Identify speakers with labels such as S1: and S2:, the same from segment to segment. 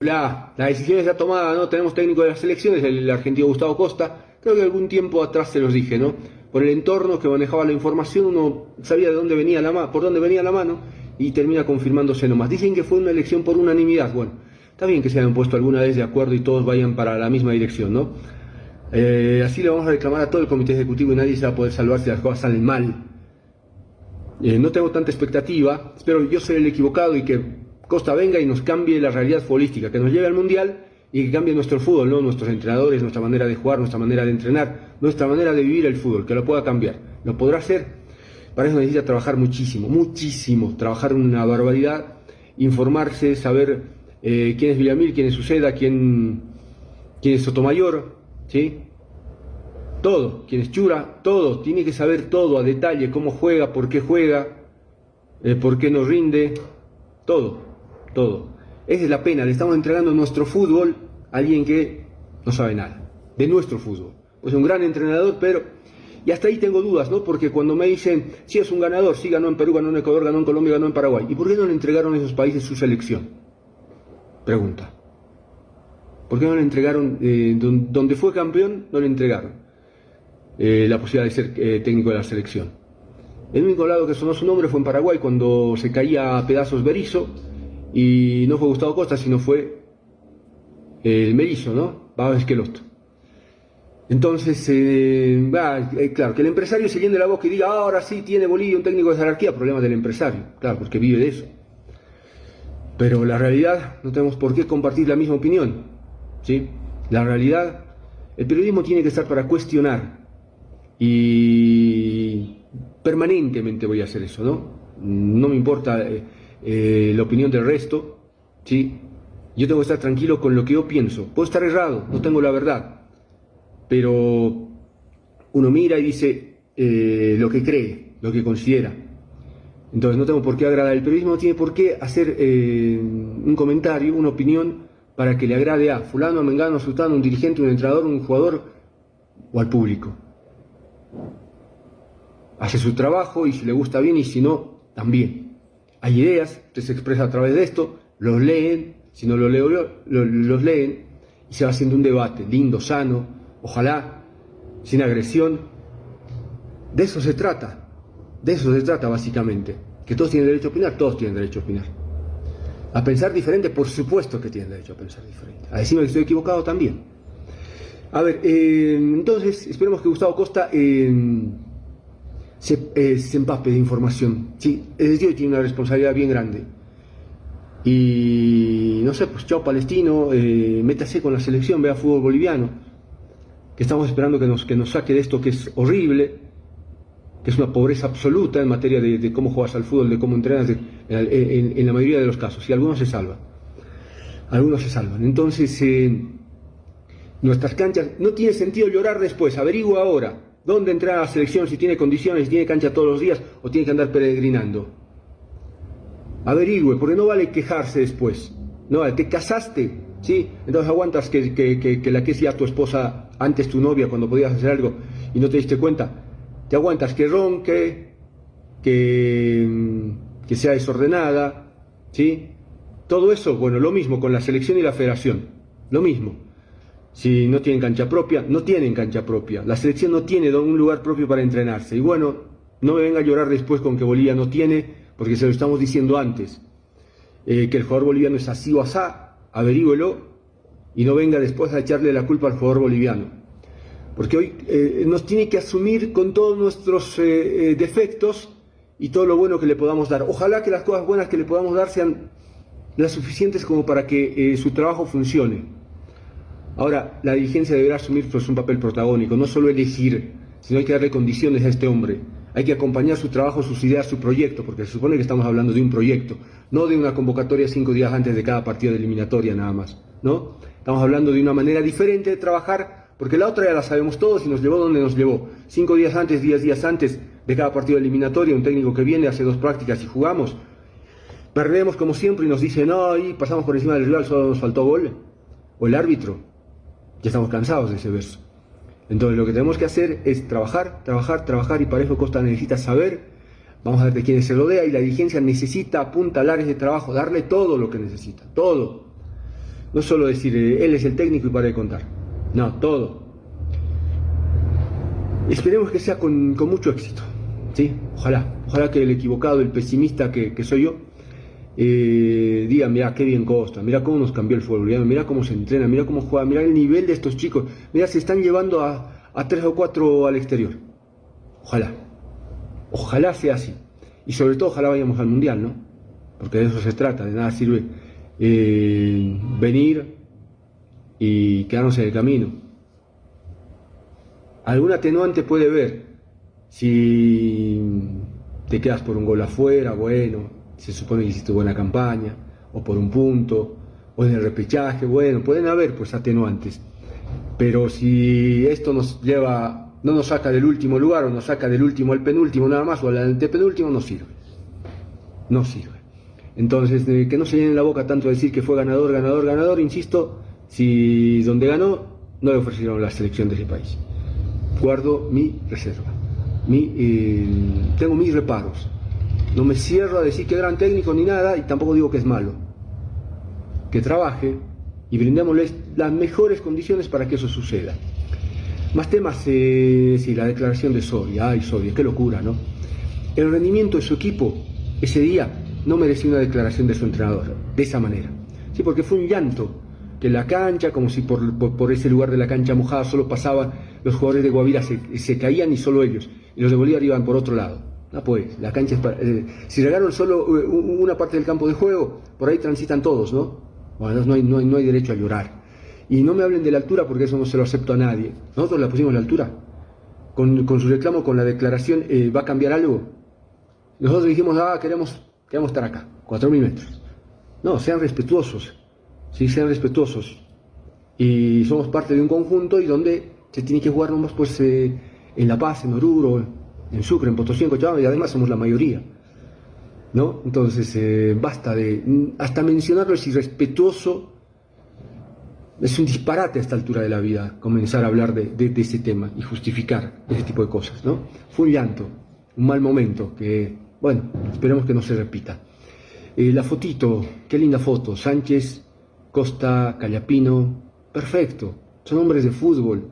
S1: La, la decisión está tomada, ¿no? Tenemos técnico de las selecciones, el argentino Gustavo Costa. Creo que algún tiempo atrás se los dije, ¿no? Por el entorno que manejaba la información, uno sabía de dónde venía la por dónde venía la mano y termina confirmándose nomás. Dicen que fue una elección por unanimidad. Bueno, está bien que se hayan puesto alguna vez de acuerdo y todos vayan para la misma dirección, ¿no? Eh, así le vamos a reclamar a todo el comité ejecutivo y nadie se va a poder salvar si las cosas salen mal. Eh, no tengo tanta expectativa, espero yo ser el equivocado y que Costa venga y nos cambie la realidad futbolística, que nos lleve al Mundial y que cambie nuestro fútbol, ¿no? nuestros entrenadores, nuestra manera de jugar, nuestra manera de entrenar, nuestra manera de vivir el fútbol, que lo pueda cambiar. ¿Lo podrá hacer? Para eso necesita trabajar muchísimo, muchísimo, trabajar una barbaridad, informarse, saber eh, quién es Villamil, quién es Uceda, quién, quién es Sotomayor, ¿sí? Todo, quién es Chura, todo, tiene que saber todo a detalle, cómo juega, por qué juega, eh, por qué no rinde, todo todo. Esa es la pena, le estamos entregando nuestro fútbol a alguien que no sabe nada, de nuestro fútbol. Pues un gran entrenador, pero... Y hasta ahí tengo dudas, ¿no? Porque cuando me dicen, si es un ganador, sí ganó en Perú, ganó en Ecuador, ganó en Colombia, ganó en Paraguay. ¿Y por qué no le entregaron a esos países su selección? Pregunta. ¿Por qué no le entregaron, eh, donde fue campeón, no le entregaron eh, la posibilidad de ser eh, técnico de la selección? El único lado que sonó su nombre fue en Paraguay, cuando se caía a pedazos Berizo, y no fue Gustavo Costa, sino fue el mellizo, ¿no? Baba Esqueloto. Entonces, eh, eh, claro, que el empresario se llene la boca y diga, ah, ahora sí tiene Bolivia un técnico de jerarquía, problema del empresario, claro, porque vive de eso. Pero la realidad, no tenemos por qué compartir la misma opinión, ¿sí? La realidad, el periodismo tiene que estar para cuestionar y permanentemente voy a hacer eso, ¿no? No me importa... Eh, eh, la opinión del resto, ¿sí? Yo tengo que estar tranquilo con lo que yo pienso. Puedo estar errado, no tengo la verdad, pero uno mira y dice eh, lo que cree, lo que considera. Entonces no tengo por qué agradar. El periodismo no tiene por qué hacer eh, un comentario, una opinión para que le agrade a fulano, a mengano, a sultano, un dirigente, un entrenador, un jugador o al público. Hace su trabajo y si le gusta bien y si no, también hay ideas, usted se expresa a través de esto, los leen, si no lo leo yo, los leen y se va haciendo un debate lindo, sano, ojalá, sin agresión. De eso se trata, de eso se trata básicamente, que todos tienen derecho a opinar, todos tienen derecho a opinar. A pensar diferente, por supuesto que tienen derecho a pensar diferente. A decirme que estoy equivocado también. A ver, eh, entonces esperemos que Gustavo Costa... Eh, se, eh, se empape de información. ¿sí? Es decir, tiene una responsabilidad bien grande. Y no sé, pues chao palestino, métase con la selección, vea fútbol boliviano, que estamos esperando que nos, que nos saque de esto que es horrible, que es una pobreza absoluta en materia de, cómo juegas al fútbol, de cómo entrenas, en, la mayoría de los casos, y algunos se salvan. Algunos se salvan. Entonces, nuestras canchas, no tiene sentido llorar después, averigua ahora ¿Dónde entrar a la selección si tiene condiciones, si tiene cancha todos los días o tiene que andar peregrinando? Averigüe, porque no vale quejarse después. No vale, te casaste, ¿sí? Entonces aguantas que, la que sea tu esposa antes tu novia cuando podías hacer algo y no te diste cuenta. Te aguantas que ronque, que, que sea desordenada, ¿sí? Todo eso, bueno, lo mismo con la selección y la federación, lo mismo si no tienen cancha propia, no tienen cancha propia. La selección no tiene un lugar propio para entrenarse. Y bueno, no me venga a llorar después con que Bolivia no tiene, porque se lo estamos diciendo antes. Eh, que el jugador boliviano es así o asá, averígüelo y no venga después a echarle la culpa al jugador boliviano. Porque hoy eh, nos tiene que asumir con todos nuestros eh, defectos y todo lo bueno que le podamos dar. Ojalá que las cosas buenas que le podamos dar sean las suficientes como para que su trabajo funcione. Ahora, la dirigencia deberá asumir pues, un papel protagónico, no solo elegir, sino hay que darle condiciones a este hombre. Hay que acompañar su trabajo, sus ideas, su proyecto, porque se supone que estamos hablando de un proyecto, no de una convocatoria cinco días antes de cada partido de eliminatoria nada más, ¿no? Estamos hablando de una manera diferente de trabajar, porque la otra ya la sabemos todos y nos llevó donde nos llevó. Cinco días antes, diez días antes de cada partido de eliminatoria, un técnico que viene, hace dos prácticas y jugamos. Perdemos como siempre y nos dice, no, y pasamos por encima del rival, solo nos faltó gol. O el árbitro, ya estamos cansados de ese verso. Entonces lo que tenemos que hacer es trabajar, trabajar, trabajar y para eso Costa necesita saber Vamos a ver de quién se rodea y la dirigencia necesita apuntalares de trabajo, darle todo lo que necesita, todo. No solo decir, eh, él es el técnico y para de contar. No, todo. Esperemos que sea con, mucho éxito. ¿sí? Ojalá, ojalá que el equivocado, el pesimista que, soy yo, eh, mira qué bien Costa, mira cómo nos cambió el fútbol, mira cómo se entrena, mira cómo juega, mira el nivel de estos chicos, mira se están llevando a, a tres o cuatro al exterior. Ojalá, ojalá sea así. Y sobre todo ojalá vayamos al Mundial, ¿no? Porque de eso se trata, de nada sirve eh, venir y quedarnos en el camino. Algún atenuante puede ver si te quedas por un gol afuera, bueno, se supone que hiciste buena campaña, o por un punto, o en el repechaje, bueno, pueden haber pues atenuantes. Pero si esto nos lleva, no nos saca del último lugar o nos saca del último al penúltimo nada más o al antepenúltimo, no sirve. No sirve. Entonces, que no se llene la boca tanto decir que fue ganador, ganador, ganador, insisto, si donde ganó no le ofrecieron la selección de ese país. Guardo mi reserva. Mi, eh, tengo mis reparos. No me cierro a decir que gran técnico ni nada y tampoco digo que es malo. Que trabaje y brindémosles las mejores condiciones para que eso suceda. Más temas, eh, sí, la declaración de Soria, ay Soria, qué locura, ¿no? El rendimiento de su equipo ese día no merecía una declaración de su entrenador, de esa manera. Sí, porque fue un llanto, que la cancha, como si por, ese lugar de la cancha mojada solo pasaba, los jugadores de Guavira se, caían y solo ellos, y los de Bolívar iban por otro lado. Ah, pues, la cancha es para, eh, si regaron solo eh, una parte del campo de juego, por ahí transitan todos, ¿no? Bueno, no hay, no, hay, derecho a llorar. Y no me hablen de la altura porque eso no se lo acepto a nadie. Nosotros la pusimos la altura. Con, su reclamo, con la declaración, eh, ¿va a cambiar algo? Nosotros dijimos, ah, queremos queremos estar acá, 4.000 metros. No, sean respetuosos, sí, sean respetuosos. Y somos parte de un conjunto y donde se tiene que jugar nomás pues en La Paz, en Oruro, en Sucre, en Potosí, en Cochabamba, y además somos la mayoría. ¿No? Entonces, eh, basta de. Hasta mencionarlo es irrespetuoso. Es un disparate a esta altura de la vida comenzar a hablar de, de ese tema y justificar ese tipo de cosas, ¿no? Fue un llanto, un mal momento que bueno, esperemos que no se repita. Eh, la fotito, qué linda foto. Sánchez, Costa, Callapino, perfecto. Son hombres de fútbol.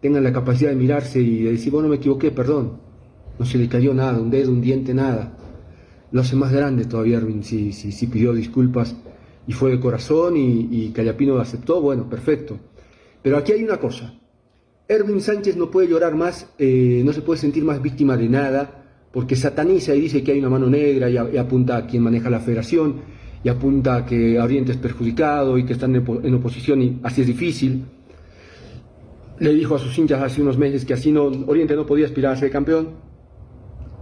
S1: Tengan la capacidad de mirarse y de decir, bueno, me equivoqué, perdón. No se le cayó nada, un dedo, un diente, nada. Lo hace más grande todavía Erwin, si, si, pidió disculpas y fue de corazón y, Callapino aceptó, bueno, perfecto. Pero aquí hay una cosa. Erwin Sánchez no puede llorar más, eh, no se puede sentir más víctima de nada porque sataniza y dice que hay una mano negra y, apunta a quien maneja la federación y apunta a que Oriente es perjudicado y que están en, oposición y así es difícil. Le dijo a sus hinchas hace unos meses que así no, Oriente no podía aspirar a ser campeón.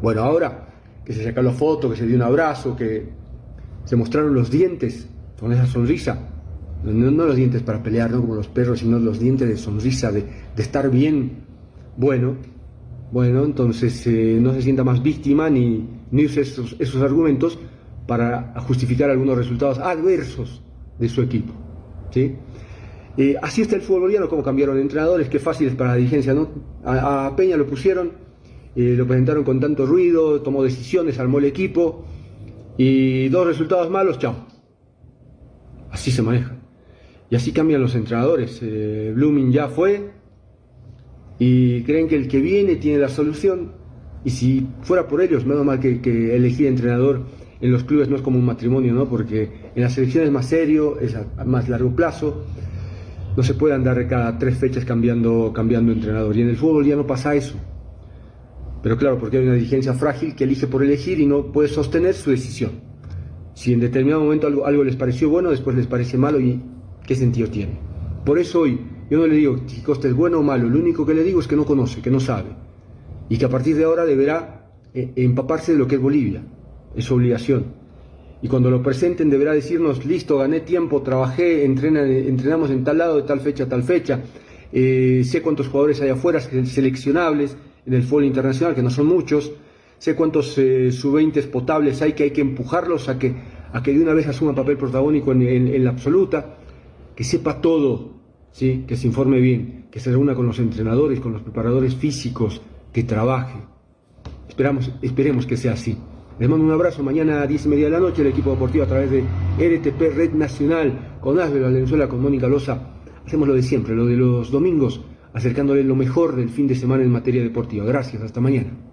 S1: Bueno, ahora que se sacó la foto, que se dio un abrazo, que se mostraron los dientes con esa sonrisa, no, los dientes para pelear, como los perros, sino los dientes de sonrisa, de, estar bien, bueno, bueno, entonces eh, no se sienta más víctima ni, ni use esos, argumentos para justificar algunos resultados adversos de su equipo. ¿sí? Eh, así está el fútbol boliviano, como cambiaron entrenadores, qué fácil es para la dirigencia, ¿no? A, Peña lo pusieron, eh, lo presentaron con tanto ruido, tomó decisiones, armó el equipo y dos resultados malos, chao. Así se maneja. Y así cambian los entrenadores. Blooming ya fue, y creen que el que viene tiene la solución. Y si fuera por ellos, menos mal que, elegir entrenador en los clubes no es como un matrimonio, ¿no? Porque en las selecciones es más serio, es a más largo plazo. No se puede andar cada tres fechas cambiando, cambiando entrenador. Y en el fútbol ya no pasa eso. Pero claro, porque hay una dirigencia frágil que elige por elegir y no puede sostener su decisión. Si en determinado momento algo, algo les pareció bueno, después les parece malo y qué sentido tiene. Por eso hoy yo no le digo si Costa es bueno o malo, lo único que le digo es que no conoce, que no sabe. Y que a partir de ahora deberá eh, empaparse de lo que es Bolivia. Es su obligación. Y cuando lo presenten deberá decirnos, listo, gané tiempo, trabajé, entrenamos en tal lado, de tal fecha tal fecha. Eh, sé cuántos jugadores hay afuera seleccionables del fútbol internacional, que no son muchos, sé cuántos eh, sub-20 potables hay que hay que empujarlos a que, a que de una vez asuman papel protagónico en, en, la absoluta, que sepa todo, ¿sí? que se informe bien, que se reúna con los entrenadores, con los preparadores físicos, que trabaje. Esperamos, esperemos que sea así. Les mando un abrazo. Mañana a 10 y media de la noche el equipo deportivo a través de RTP Red Nacional con Asbel Valenzuela, con Mónica Loza. Hacemos lo de siempre, lo de los domingos acercándole lo mejor del fin de semana en materia deportiva. Gracias, hasta mañana.